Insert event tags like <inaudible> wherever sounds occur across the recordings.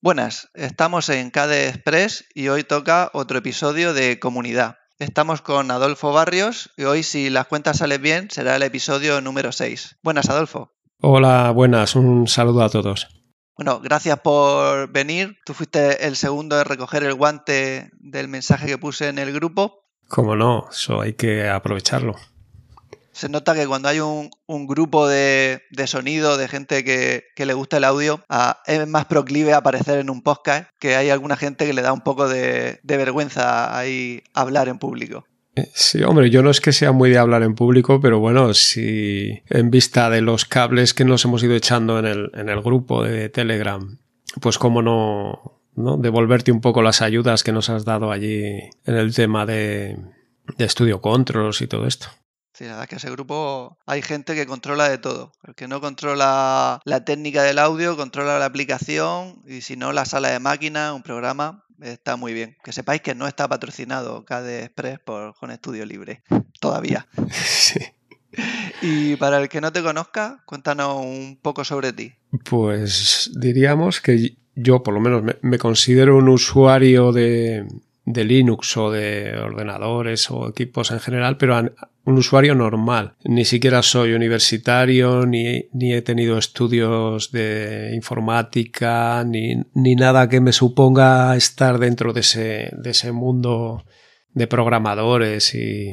Buenas, estamos en KDE Express y hoy toca otro episodio de Comunidad. Estamos con Adolfo Barrios y hoy, si las cuentas salen bien, será el episodio número 6. Buenas, Adolfo. Hola, buenas, un saludo a todos. Bueno, gracias por venir. Tú fuiste el segundo de recoger el guante del mensaje que puse en el grupo. Cómo no, eso hay que aprovecharlo se nota que cuando hay un, grupo de, sonido, de gente que, le gusta el audio, es más proclive a aparecer en un podcast que hay alguna gente que le da un poco de, vergüenza ahí hablar en público. Eh, sí, hombre, yo no es que sea muy de hablar en público, pero bueno, si en vista de los cables que nos hemos ido echando en el, en el grupo de Telegram, pues cómo no, devolverte un poco las ayudas que nos has dado allí en el tema de, de Studio Controls y todo esto. Sí, la verdad es que ese grupo hay gente que controla de todo. El que no controla la técnica del audio, controla la aplicación y si no la sala de máquina, un programa, está muy bien. Que sepáis que no está patrocinado KDE Express por con Estudio Libre. Todavía. <laughs> Sí. Y para el que no te conozca, cuéntanos un poco sobre ti. Pues diríamos que yo por lo menos me considero un usuario de, de Linux o de ordenadores o equipos en general, pero un usuario normal. Ni siquiera soy universitario, ni, ni he tenido estudios de informática, ni, ni, nada que me suponga estar dentro de ese, de ese mundo de programadores y,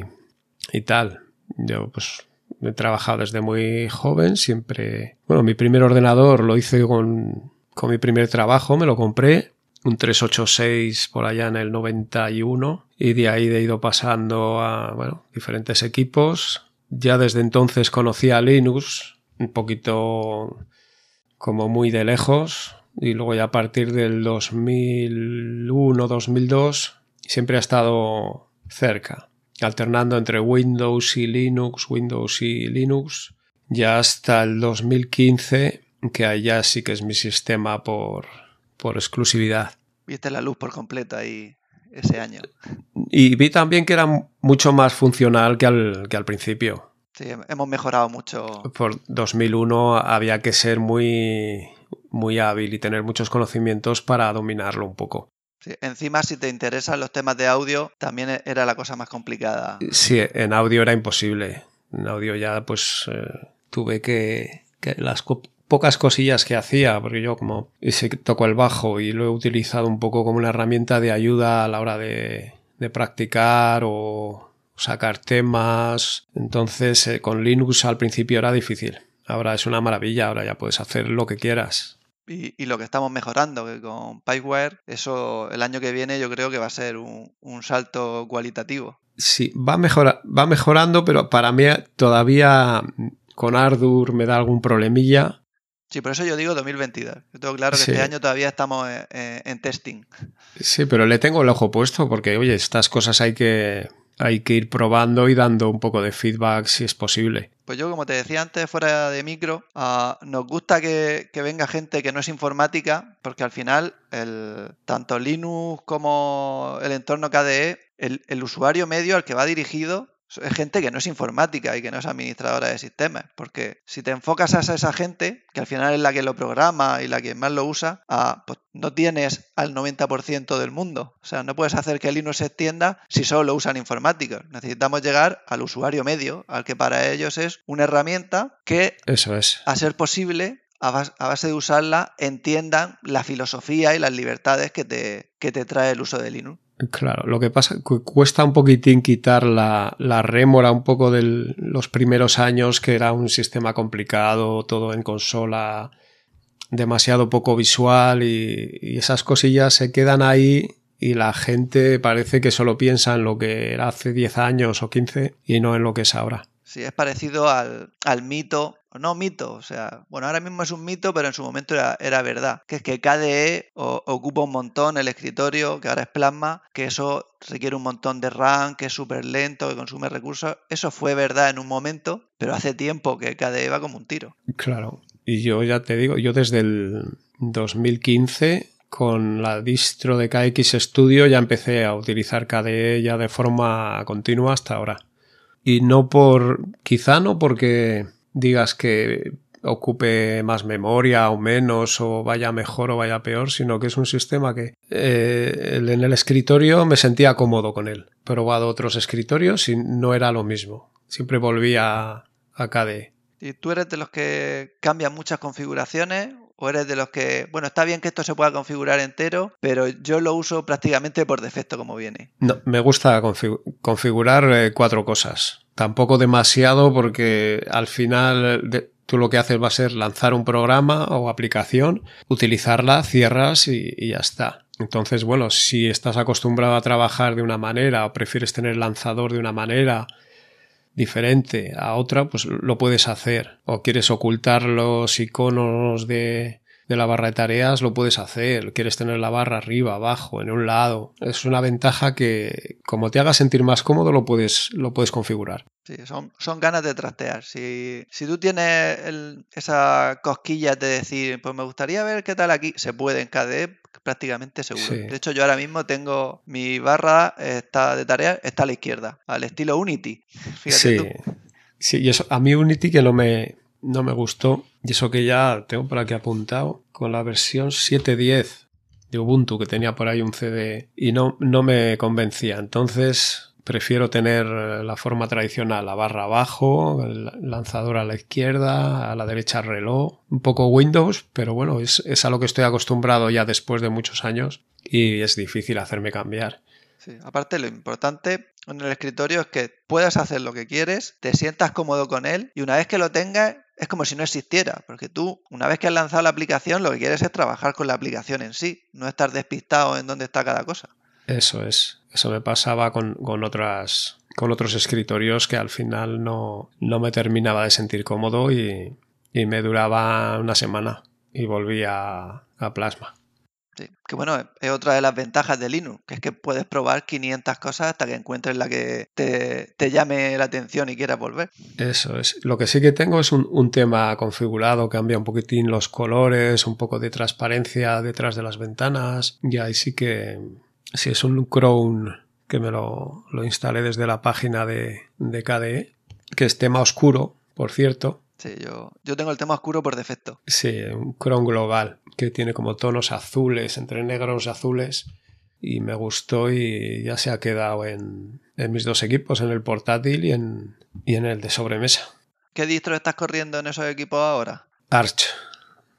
y tal. Yo pues he trabajado desde muy joven, siempre... Bueno, mi primer ordenador lo hice con, con mi primer trabajo, me lo compré un 386 por allá en el 91 y de ahí he ido pasando a bueno, diferentes equipos. Ya desde entonces conocía Linux un poquito como muy de lejos y luego ya a partir del 2001-2002 siempre ha estado cerca, alternando entre Windows y Linux, Windows y Linux, ya hasta el 2015 que allá sí que es mi sistema por por exclusividad. Viste la luz por completo ahí ese año. Y vi también que era mucho más funcional que al, que al principio. Sí, hemos mejorado mucho. Por 2001 había que ser muy, muy hábil y tener muchos conocimientos para dominarlo un poco. Sí, encima, si te interesan los temas de audio, también era la cosa más complicada. Sí, en audio era imposible. En audio ya, pues, eh, tuve que, que las pocas cosillas que hacía, porque yo como ese toco el bajo y lo he utilizado un poco como una herramienta de ayuda a la hora de, de practicar o sacar temas. Entonces eh, con Linux al principio era difícil. Ahora es una maravilla, ahora ya puedes hacer lo que quieras. Y, y, lo que estamos mejorando, que con Pipeware, eso el año que viene yo creo que va a ser un, un salto cualitativo. Sí, va, mejora, va mejorando, pero para mí todavía con Ardour me da algún problemilla. Sí, por eso yo digo 2022. Yo tengo claro que este año todavía estamos en, testing. Sí, pero le tengo el ojo puesto porque, oye, estas cosas hay que, hay que ir probando y dando un poco de feedback si es posible. Pues yo, como te decía antes, fuera de micro, uh, nos gusta que, que, venga gente que no es informática, porque al final, el, tanto Linux como el entorno KDE, el, el usuario medio al que va dirigido es gente que no es informática y que no es administradora de sistemas. Porque si te enfocas a esa gente, que al final es la que lo programa y la que más lo usa, ah, pues no tienes al 90% del mundo. O sea, no puedes hacer que Linux se extienda si solo lo usan informáticos. Necesitamos llegar al usuario medio, al que para ellos es una herramienta que, Eso es. a ser posible, a base de usarla, entiendan la filosofía y las libertades que te, que te trae el uso de Linux. Claro, lo que pasa que cuesta un poquitín quitar la, la rémora un poco de los primeros años, que era un sistema complicado, todo en consola, demasiado poco visual y, y esas cosillas se quedan ahí y la gente parece que solo piensa en lo que era hace 10 años o 15 y no en lo que es ahora. Sí, es parecido al, al mito no mito, o sea, bueno, ahora mismo es un mito, pero en su momento era, verdad, que es que KDE ocupa un montón el escritorio, que ahora es Plasma, que eso requiere un montón de RAM, que es súper lento, que consume recursos. Eso fue verdad en un momento, pero hace tiempo que KDE va como un tiro. Claro, y yo ya te digo, yo desde el 2015 con la distro de KX Studio ya empecé a utilizar KDE ya de forma continua hasta ahora. Y no por, quizá no porque digas que ocupe más memoria o menos, o vaya mejor o vaya peor, sino que es un sistema que eh, en el escritorio me sentía cómodo con él. He probado otros escritorios y no era lo mismo. Siempre volvía a KDE. ¿Y tú eres de los que cambian muchas configuraciones o eres de los que, bueno, está bien que esto se pueda configurar entero, pero yo lo uso prácticamente por defecto como viene? No, me gusta configurar eh, cuatro cosas. Tampoco demasiado porque al final tú lo que haces va a ser lanzar un programa o aplicación, utilizarla, cierras y, ya está. Entonces, bueno, si estás acostumbrado a trabajar de una manera o prefieres tener lanzador de una manera diferente a otra, pues lo puedes hacer. O quieres ocultar los iconos de, de la barra de tareas, lo puedes hacer. Quieres tener la barra arriba, abajo, en un lado. Es una ventaja que, como te haga sentir más cómodo, lo puedes, lo puedes configurar. Sí, son, son ganas de trastear. Si, si tú tienes esa cosquilla de decir, pues me gustaría ver qué tal aquí, se puede en KDE prácticamente seguro. De hecho, yo ahora mismo tengo mi barra está de tarea está a la izquierda, al estilo Unity. sí. Sí, y eso, a mí Unity que no me, no me gustó, y eso que ya tengo por aquí apuntado, con la versión 7.10 de Ubuntu, que tenía por ahí un CD, y no, no me convencía. Entonces, prefiero tener la forma tradicional, la barra abajo, el lanzador a la izquierda, a la derecha reloj, un poco Windows, pero bueno, es, es a lo que estoy acostumbrado ya después de muchos años y es difícil hacerme cambiar. Sí, aparte lo importante en el escritorio es que puedas hacer lo que quieres, te sientas cómodo con él y una vez que lo tengas es como si no existiera, porque tú una vez que has lanzado la aplicación lo que quieres es trabajar con la aplicación en sí, no estar despistado en dónde está cada cosa. Eso es. Eso me pasaba con, otras con otros escritorios que al final no, no me terminaba de sentir cómodo y, me duraba una semana y volvía a Plasma. Que bueno, es otra de las ventajas de Linux, que es que puedes probar 500 cosas hasta que encuentres la que te, llame la atención y quieras volver. Eso es. Lo que sí que tengo es un, un, tema configurado, cambia un poquitín los colores, un poco de transparencia detrás de las ventanas, y ahí sí que, Sí, es un Chrome que me lo, lo instalé desde la página de, de, KDE, que es tema oscuro, por cierto. Sí, yo, yo tengo el tema oscuro por defecto. Sí, un Chrome global que tiene como tonos azules, entre negros y azules. Y me gustó y ya se ha quedado en, en mis dos equipos, en el portátil y en, y en el de sobremesa. ¿Qué distro estás corriendo en esos equipos ahora? Arch.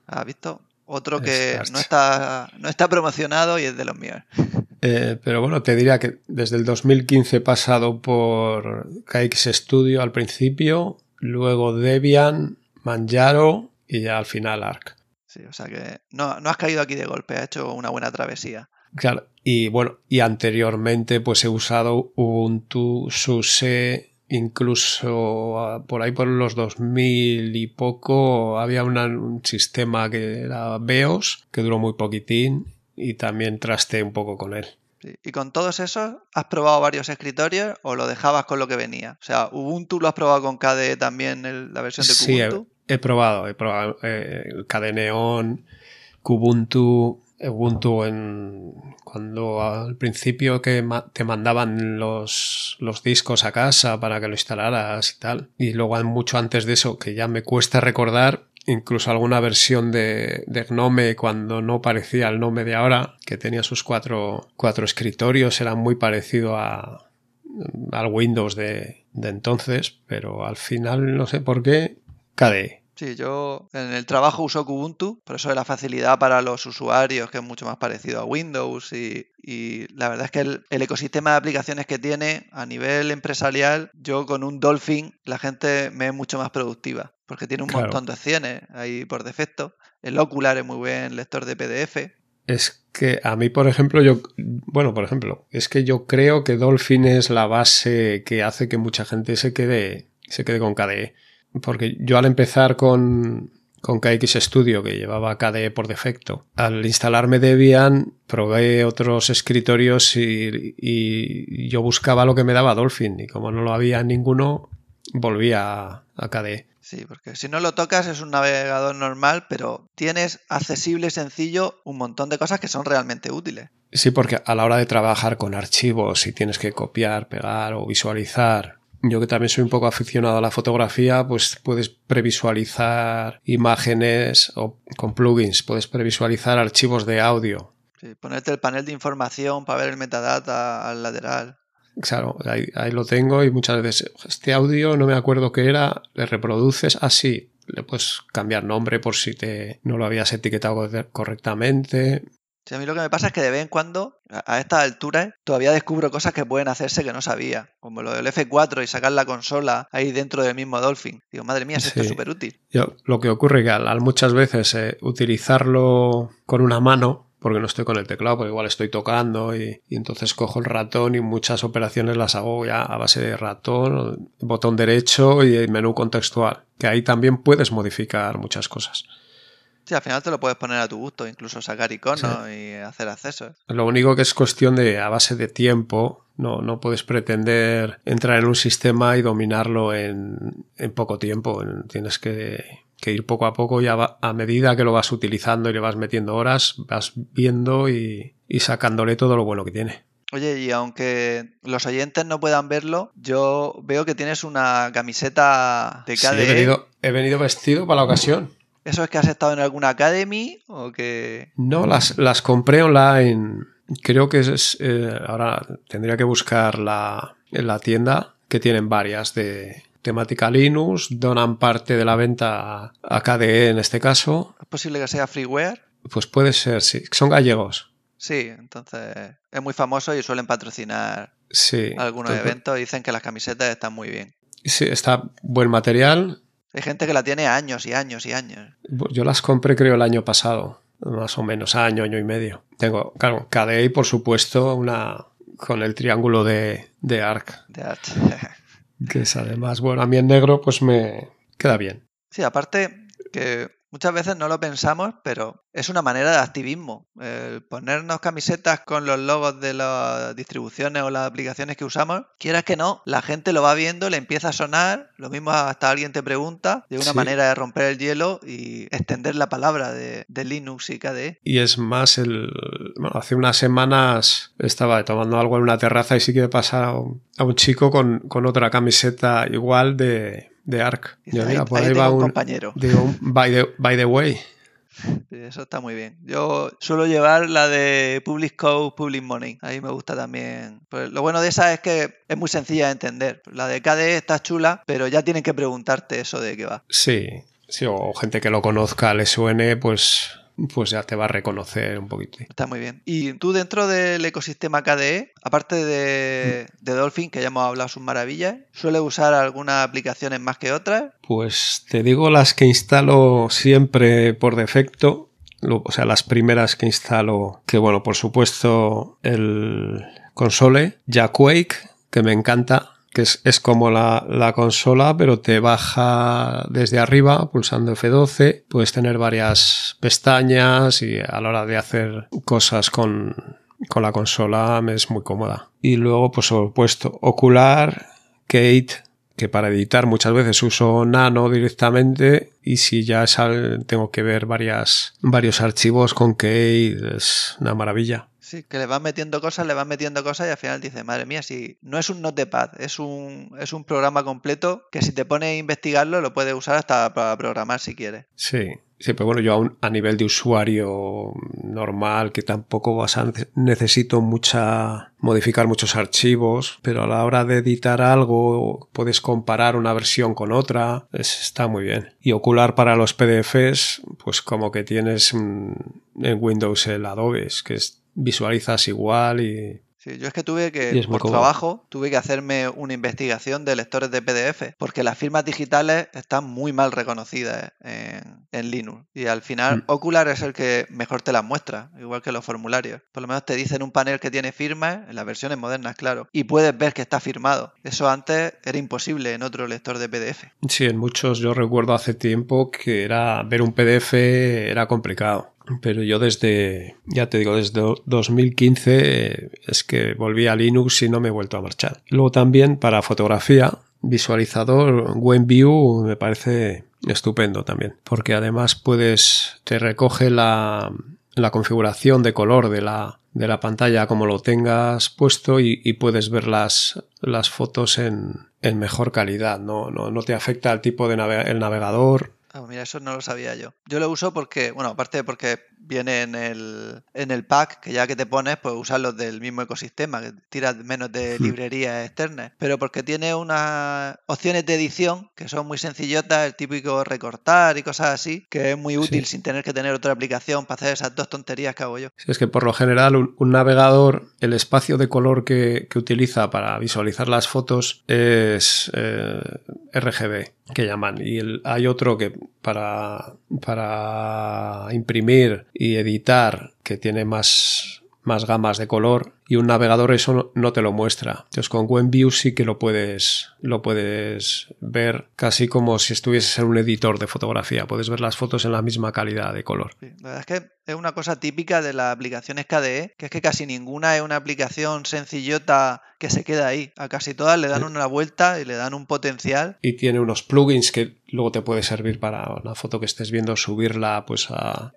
¿Has visto? Otro que no está, no está promocionado y es de los míos. <laughs> Eh, pero bueno, te diría que desde el 2015 he pasado por KX Studio al principio, luego Debian, Manjaro y ya al final Arc. Sí, o sea que no, no has caído aquí de golpe, has hecho una buena travesía. Claro, y bueno, y anteriormente pues he usado Ubuntu, SUSE, incluso ah, por ahí por los 2000 y poco había un sistema que era BEOS, que duró muy poquitín y también traste un poco con él. ¿Y con todos esos has probado varios escritorios o lo dejabas con lo que venía? O sea, Ubuntu lo has probado con KDE también, la versión de Kubuntu. Sí, he, probado, he probado eh, KDE Neon, Kubuntu, Ubuntu en cuando al principio que te mandaban los, los, discos a casa para que lo instalaras y tal. Y luego mucho antes de eso, que ya me cuesta recordar, incluso alguna versión de, Gnome cuando no parecía el Gnome de ahora, que tenía sus cuatro, cuatro escritorios, era muy parecido a, al Windows de, entonces, pero al final no sé por qué KDE. Sí, yo en el trabajo uso Kubuntu, por eso de la facilidad para los usuarios, que es mucho más parecido a Windows. Y, la verdad es que el, ecosistema de aplicaciones que tiene a nivel empresarial, yo con un Dolphin, la gente me es mucho más productiva, porque tiene un montón de opciones ahí por defecto. El Ocular es muy buen lector de PDF. Es que a mí, por ejemplo, yo, bueno, por ejemplo, es que yo creo que Dolphin es la base que hace que mucha gente se quede, se quede con KDE porque yo al empezar con, con KX Studio, que llevaba KDE por defecto, al instalarme Debian, probé otros escritorios y, yo buscaba lo que me daba Dolphin, y como no lo había ninguno, volví a, a KDE. Sí, porque si no lo tocas es un navegador normal, pero tienes accesible, sencillo, un montón de cosas que son realmente útiles. Sí, porque a la hora de trabajar con archivos, si tienes que copiar, pegar o visualizar yo que también soy un poco aficionado a la fotografía, pues puedes previsualizar imágenes o con plugins, puedes previsualizar archivos de audio. Sí, ponerte el panel de información para ver el metadata al lateral. Claro, ahí, ahí, lo tengo y muchas veces este audio no me acuerdo qué era, le reproduces así, le puedes cambiar nombre por si te no lo habías etiquetado correctamente. Sí, a mí lo que me pasa es que de vez en cuando, a estas alturas, todavía descubro cosas que pueden hacerse que no sabía, como lo del F4 y sacar la consola ahí dentro del mismo Dolphin. Digo, madre mía, esto es súper útil. Lo que ocurre que al, muchas veces eh, utilizarlo con una mano porque no estoy con el teclado, porque igual estoy tocando y, entonces cojo el ratón y muchas operaciones las hago ya a base de ratón, botón derecho y menú contextual, que ahí también puedes modificar muchas cosas. Sí, al final te lo puedes poner a tu gusto, incluso sacar iconos y hacer accesos. Lo único que es cuestión de, a base de tiempo, no, no puedes pretender entrar en un sistema y dominarlo en, en poco tiempo. Tienes que que ir poco a poco y a, medida que lo vas utilizando y le vas metiendo horas, vas viendo y, sacándole todo lo bueno que tiene. Oye, y aunque los oyentes no puedan verlo, yo veo que tienes una camiseta de KDE. he, venido, he venido vestido para la ocasión. ¿Eso es que has estado en alguna academy o que...? No, las, las compré online. Creo que es... Eh, ahora tendría que buscar la, en la tienda, que tienen varias de, temática Linux, donan parte de la venta a KDE en este caso. ¿Es posible que sea freeware? Pues puede ser, sí. Son gallegos. Sí, entonces es muy famoso y suelen patrocinar sí, algunos eventos dicen que las camisetas están muy bien. Sí, está buen material. Hay gente que la tiene años y años y años. Yo las compré creo el año pasado, más o menos, año, año y medio. Tengo, claro, KDE y por supuesto una con el triángulo de, de ARC. De ARC. <laughs> que es además, bueno, a mí en negro pues me queda bien. Sí, aparte que Muchas veces no lo pensamos, pero es una manera de activismo. ponernos camisetas con los logos de las distribuciones o las aplicaciones que usamos, quieras que no, la gente lo va viendo, le empieza a sonar, lo mismo hasta alguien te pregunta, de una manera de romper el hielo y extender la palabra de, Linux y KDE. Y es más, el, hace unas semanas estaba tomando algo en una terraza y sí que pasar a un chico con, con otra camiseta igual de de ARC. por ahí, va un, compañero. Digo, by the, by the way. Eso está muy bien. Yo suelo llevar la de Public Code, Public Money. Ahí me gusta también. Pues lo bueno de esa es que es muy sencilla de entender. La de KDE está chula, pero ya tienen que preguntarte eso de qué va. Sí, sí, o gente que lo conozca, le suene, pues pues ya te va a reconocer un poquito. Está muy bien. Y tú dentro del ecosistema KDE, aparte de, de Dolphin, que ya hemos hablado sus maravillas, ¿suele usar algunas aplicaciones más que otras? Pues te digo las que instalo siempre por defecto, o sea, las primeras que instalo, que bueno, por supuesto el console, Quake, que me encanta, que es, como la, consola, pero te baja desde arriba pulsando F12. Puedes tener varias pestañas y a la hora de hacer cosas con, con la consola me es muy cómoda. Y luego, pues, opuesto, Ocular, Kate, que para editar muchas veces uso Nano directamente y si ya tengo que ver varias, varios archivos con Kate es una maravilla. Sí, que le van metiendo cosas, le van metiendo cosas y al final dice, madre mía, si no es un notepad, es un, es un programa completo que si te pones a investigarlo lo puedes usar hasta para programar si quieres. Sí, sí, pero bueno, yo a, nivel de usuario normal, que tampoco vas a necesito mucha modificar muchos archivos, pero a la hora de editar algo puedes comparar una versión con otra, está muy bien. Y ocular para los PDFs, pues como que tienes en Windows el Adobe, que es visualizas igual y... Sí, yo es que tuve que, por trabajo, tuve que hacerme una investigación de lectores de PDF, porque las firmas digitales están muy mal reconocidas en, Linux. Y al final, mm. Ocular es el que mejor te las muestra, igual que los formularios. Por lo menos te dicen un panel que tiene firmas, en las versiones modernas, claro, y puedes ver que está firmado. Eso antes era imposible en otro lector de PDF. Sí, en muchos yo recuerdo hace tiempo que era ver un PDF era complicado. Pero yo desde, ya te digo, desde 2015 es que volví a Linux y no me he vuelto a marchar. Luego también para fotografía, visualizador WebView me parece estupendo también, porque además puedes, te recoge la, la configuración de color de la, de la pantalla como lo tengas puesto y, puedes ver las, las fotos en, en mejor calidad, no, no, no te afecta al tipo de el navegador. Ah, mira, eso no lo sabía yo. Yo lo uso porque, bueno, aparte porque viene en el, en el pack, que ya que te pones, pues usar los del mismo ecosistema, que tiras menos de hmm. librerías externas, pero porque tiene unas opciones de edición que son muy sencillotas, el típico recortar y cosas así, que es muy útil sin tener que tener otra aplicación para hacer esas dos tonterías que hago yo. es que por lo general un, navegador, el espacio de color que, utiliza para visualizar las fotos es eh, RGB que llaman y hay otro que para para imprimir y editar que tiene más, más gamas de color y un navegador eso no, te lo muestra. Entonces con WebView sí que lo puedes, lo puedes ver casi como si estuvieses en un editor de fotografía. Puedes ver las fotos en la misma calidad de color. la verdad es que es una cosa típica de las aplicaciones KDE, que es que casi ninguna es una aplicación sencillota que se queda ahí. A casi todas le dan una vuelta y le dan un potencial. Y tiene unos plugins que luego te puede servir para una foto que estés viendo, subirla pues a,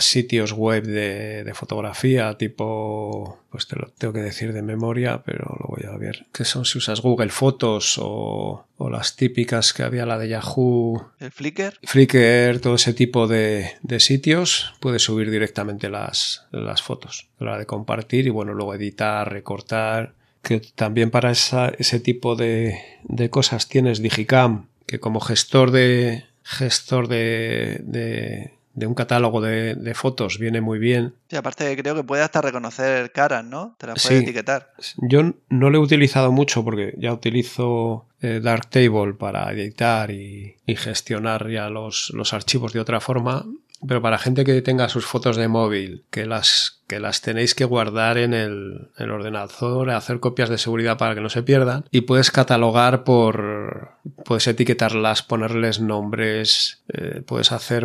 sitios web de, de, fotografía, tipo, pues te lo tengo que decir de memoria, pero lo voy a ver. Que son si usas Google Fotos o, o las típicas que había la de Yahoo. ¿El Flickr? Flickr, todo ese tipo de, de sitios, puedes subir directamente las, las fotos. La de compartir y bueno, luego editar, recortar que también para esa, ese tipo de, de, cosas tienes Digicam, que como gestor de gestor de, de, de un catálogo de, de, fotos viene muy bien. Y aparte creo que puede hasta reconocer caras, ¿no? Te las puede etiquetar. Yo no lo he utilizado mucho porque ya utilizo eh, Darktable para editar y, y gestionar ya los, los, archivos de otra forma. Pero para gente que tenga sus fotos de móvil, que las que las tenéis que guardar en el, ordenador, hacer copias de seguridad para que no se pierdan y puedes catalogar por, puedes etiquetarlas, ponerles nombres, eh, puedes hacer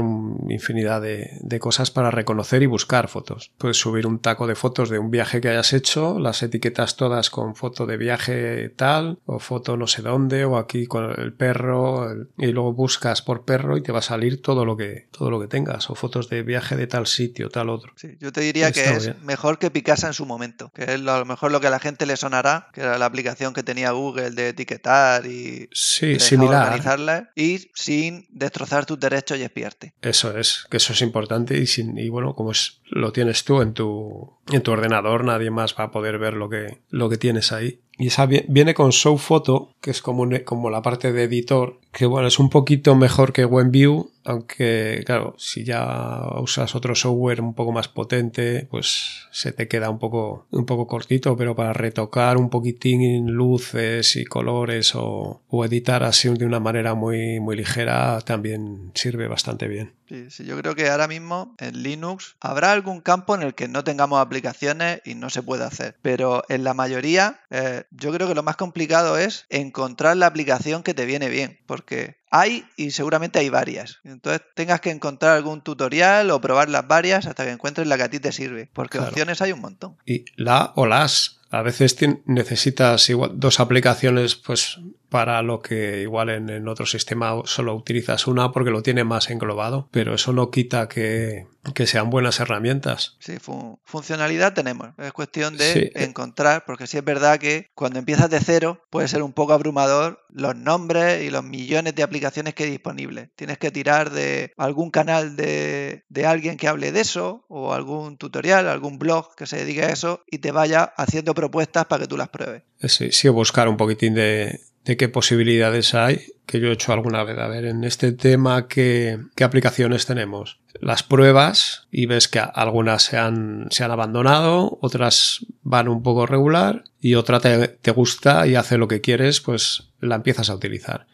infinidad de, de, cosas para reconocer y buscar fotos. Puedes subir un taco de fotos de un viaje que hayas hecho, las etiquetas todas con foto de viaje tal, o foto no sé dónde, o aquí con el perro, y luego buscas por perro y te va a salir todo lo que, todo lo que tengas, o fotos de viaje de tal sitio, tal otro. Sí, yo te diría que es mejor que Picasa en su momento, que es a lo mejor lo que a la gente le sonará, que era la aplicación que tenía Google de etiquetar y sí, similar. organizarla y sin destrozar tus derechos y espiarte. Eso es, que eso es importante y, sin, y bueno, como es, lo tienes tú en tu, en tu ordenador, nadie más va a poder ver lo que, lo que tienes ahí. Y esa viene con Show Photo, que es como, como la parte de editor, que bueno, es un poquito mejor que WebView, aunque claro, si ya usas otro software un poco más potente, pues se te queda un poco, un poco cortito, pero para retocar un poquitín luces y colores o, o editar así de una manera muy, muy ligera también sirve bastante bien. Sí, sí, yo creo que ahora mismo en Linux habrá algún campo en el que no tengamos aplicaciones y no se puede hacer, pero en la mayoría eh, yo creo que lo más complicado es encontrar la aplicación que te viene bien, porque porque hay y seguramente hay varias. Entonces tengas que encontrar algún tutorial o probar las varias hasta que encuentres la que a ti te sirve, porque opciones hay un montón. Y la o las. A veces necesitas igual dos aplicaciones, pues para lo que igual en, otro sistema solo utilizas una porque lo tiene más englobado, pero eso no quita que, sean buenas herramientas. Sí, funcionalidad tenemos. Es cuestión de encontrar, porque sí es verdad que cuando empiezas de cero puede ser un poco abrumador los nombres y los millones de aplicaciones que disponibles. Tienes que tirar de algún canal de, alguien que hable de eso o algún tutorial, algún blog que se dedique a eso y te vaya haciendo propuestas para que tú las pruebes. Sí, sí, buscar un poquitín de, qué posibilidades hay, que yo he hecho alguna vez. A ver, en este tema, ¿qué, aplicaciones tenemos? Las pruebas y ves que algunas se han, se han abandonado, otras van un poco regular y otra te gusta y hace lo que quieres, pues la empiezas a utilizar.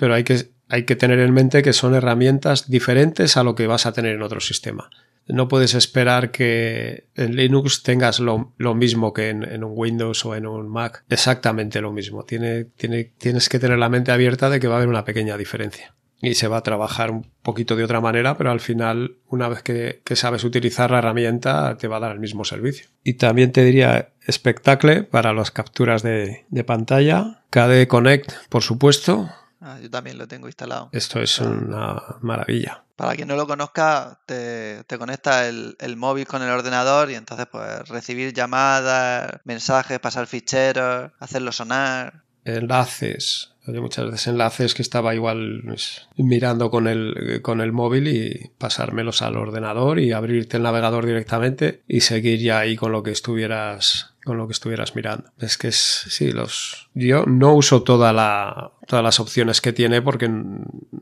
Pero hay que, hay que tener en mente que son herramientas diferentes a lo que vas a tener en otro sistema no puedes esperar que en Linux tengas lo, mismo que en, un Windows o en un Mac. Exactamente lo mismo. Tiene, tiene, tienes que tener la mente abierta de que va a haber una pequeña diferencia. Y se va a trabajar un poquito de otra manera, pero al final, una vez que, sabes utilizar la herramienta, te va a dar el mismo servicio. Y también te diría Spectacle para las capturas de, de pantalla. KDE Connect, por supuesto, Ah, yo también lo tengo instalado. Esto es una maravilla. Para quien no lo conozca, te, te conecta el, móvil con el ordenador y entonces pues recibir llamadas, mensajes, pasar ficheros, hacerlo sonar. Enlaces, Hay muchas veces enlaces que estaba igual pues, mirando con el, con el móvil y pasármelos al ordenador y abrirte el navegador directamente y seguir ya ahí con lo que estuvieras con lo que estuvieras mirando. Es que es, sí, los, yo no uso toda la, todas las opciones que tiene porque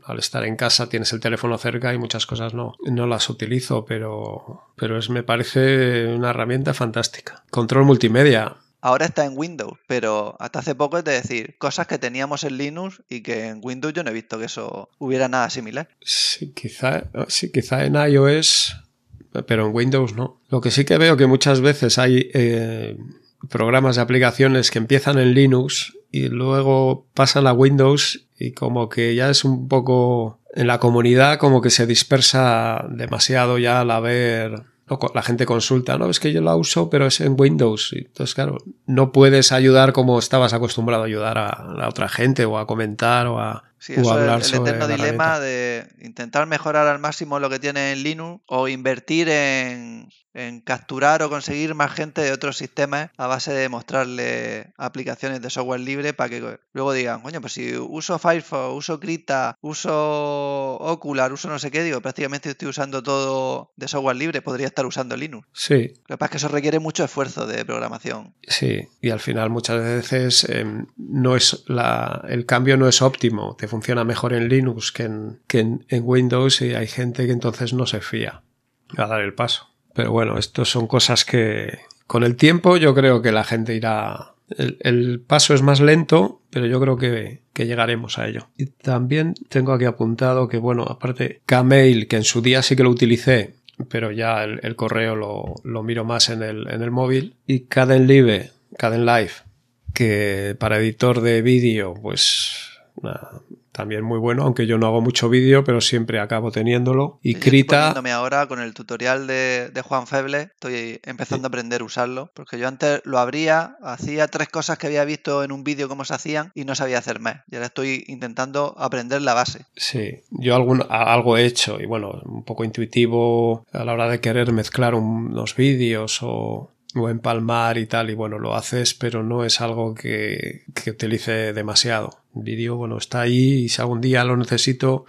al estar en casa tienes el teléfono cerca y muchas cosas no, no las utilizo, pero, pero es, me parece una herramienta fantástica. Control multimedia. Ahora está en Windows, pero hasta hace poco es de decir cosas que teníamos en Linux y que en Windows yo no he visto que eso hubiera nada similar. Sí, quizá, sí, quizá en iOS pero en Windows no. Lo que sí que veo que muchas veces hay eh, programas de aplicaciones que empiezan en Linux y luego pasan a Windows y como que ya es un poco en la comunidad como que se dispersa demasiado ya al haber la gente consulta, no, es que yo la uso, pero es en Windows. Entonces, claro, no puedes ayudar como estabas acostumbrado a ayudar a la otra gente o a comentar o a, Sí, eso es el eterno dilema de intentar mejorar al máximo lo que tiene en Linux o invertir en, en capturar o conseguir más gente de otros sistemas a base de mostrarle aplicaciones de software libre para que luego digan, coño, pues si uso Firefox, uso Krita, uso Ocular, uso no sé qué, digo, prácticamente estoy usando todo de software libre, podría estar usando Linux. Sí. Lo que pasa es que eso requiere mucho esfuerzo de programación. Sí, y al final muchas veces em, no es la, el cambio no es óptimo, te funciona mejor en Linux que en, que en Windows y hay gente que entonces no se fía a dar el paso. Pero bueno, estos son cosas que con el tiempo yo creo que la gente irá... El, paso es más lento, pero yo creo que, llegaremos a ello. Y también tengo aquí apuntado que, bueno, aparte, Kmail, que en su día sí que lo utilicé, pero ya el, correo lo, miro más en el, en el móvil. Y Cadenlive, Live, que para editor de vídeo, pues también muy bueno, aunque yo no hago mucho vídeo, pero siempre acabo teniéndolo. Y Krita... Estoy ahora con el tutorial de, Juan Feble, estoy empezando a aprender a usarlo, porque yo antes lo abría, hacía tres cosas que había visto en un vídeo cómo se hacían y no sabía hacer más. Y ahora estoy intentando aprender la base. Sí, yo algún, algo he hecho y bueno, un poco intuitivo a la hora de querer mezclar unos vídeos o o empalmar y tal, y bueno, lo haces, pero no es algo que, que utilice demasiado. El vídeo, bueno, está ahí y si algún día lo necesito,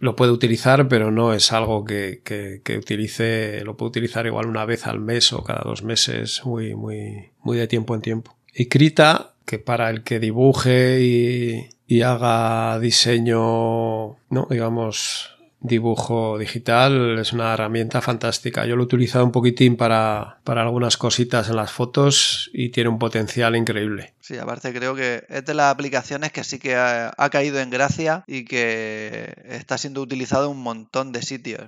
lo puedo utilizar, pero no es algo que, que, utilice, lo puedo utilizar igual una vez al mes o cada dos meses, muy, muy, muy de tiempo en tiempo. Y Krita, que para el que dibuje y, y haga diseño, no, digamos, dibujo digital es una herramienta fantástica. Yo lo he utilizado un poquitín para, para, algunas cositas en las fotos y tiene un potencial increíble. Sí, aparte creo que es de las aplicaciones que sí que ha, caído en gracia y que está siendo utilizado en un montón de sitios.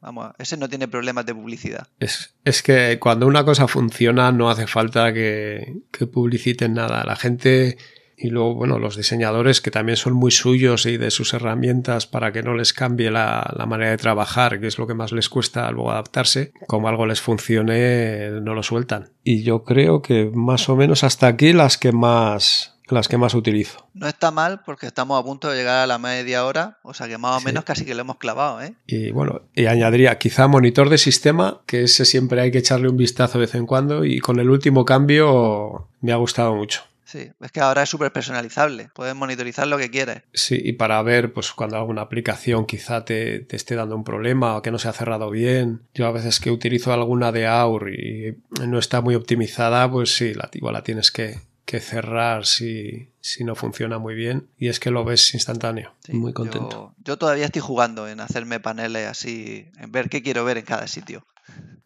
vamos, ese no tiene problemas de publicidad. Es, es, que cuando una cosa funciona no hace falta que, que publiciten nada. La gente y luego, bueno, los diseñadores que también son muy suyos y de sus herramientas para que no les cambie la, manera de trabajar, que es lo que más les cuesta luego adaptarse, como algo les funcione, no lo sueltan. Y yo creo que más o menos hasta aquí las que más las que más utilizo. No está mal porque estamos a punto de llegar a la media hora, o sea que más o menos casi que lo hemos clavado, ¿eh? Y bueno, y añadiría quizá monitor de sistema, que ese siempre hay que echarle un vistazo de vez en cuando y con el último cambio me ha gustado mucho. Sí, es que ahora es súper personalizable, puedes monitorizar lo que quieres. Sí, y para ver, pues cuando alguna aplicación quizá te, te, esté dando un problema o que no se ha cerrado bien. Yo a veces que utilizo alguna de AUR y no está muy optimizada, pues sí, la, igual la tienes que, que cerrar si, si, no funciona muy bien y es que lo ves instantáneo. muy contento. Yo, yo, todavía estoy jugando en hacerme paneles así, en ver qué quiero ver en cada sitio.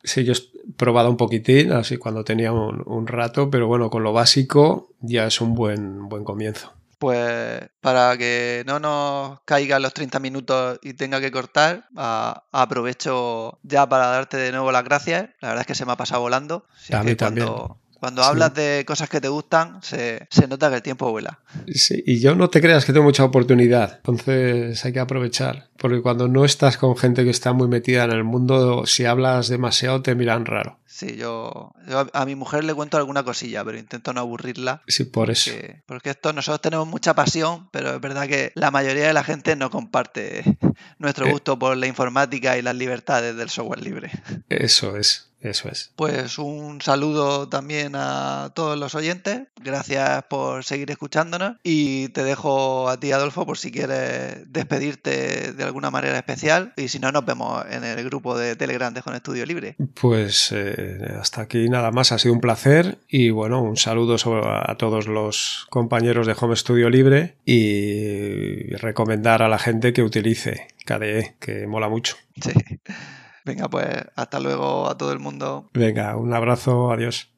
Sí, yo probado un poquitín, así cuando tenía un, rato, pero bueno, con lo básico ya es un buen, buen comienzo. Pues para que no nos caigan los 30 minutos y tenga que cortar, aprovecho ya para darte de nuevo las gracias. La verdad es que se me ha pasado volando. a mí también. Cuando hablas de cosas que te gustan, se, nota que el tiempo vuela. Sí, y yo no te creas que tengo mucha oportunidad, entonces hay que aprovechar, porque cuando no estás con gente que está muy metida en el mundo, si hablas demasiado te miran raro. Sí, yo, a mi mujer le cuento alguna cosilla, pero intento no aburrirla. Sí, por eso. Porque esto nosotros tenemos mucha pasión, pero es verdad que la mayoría de la gente no comparte <laughs> nuestro eh. gusto por la informática y las libertades del software libre. Eso es. Eso es. Pues un saludo también a todos los oyentes. Gracias por seguir escuchándonos y te dejo a ti, Adolfo, por si quieres despedirte de alguna manera especial y si no, nos vemos en el grupo de Telegram de Con Estudio Libre. Pues eh, hasta aquí nada más, ha sido un placer y bueno, un saludo a todos los compañeros de Home Studio Libre y recomendar a la gente que utilice KDE, que mola mucho. Sí. Venga, pues hasta luego a todo el mundo. Venga, un abrazo, adiós.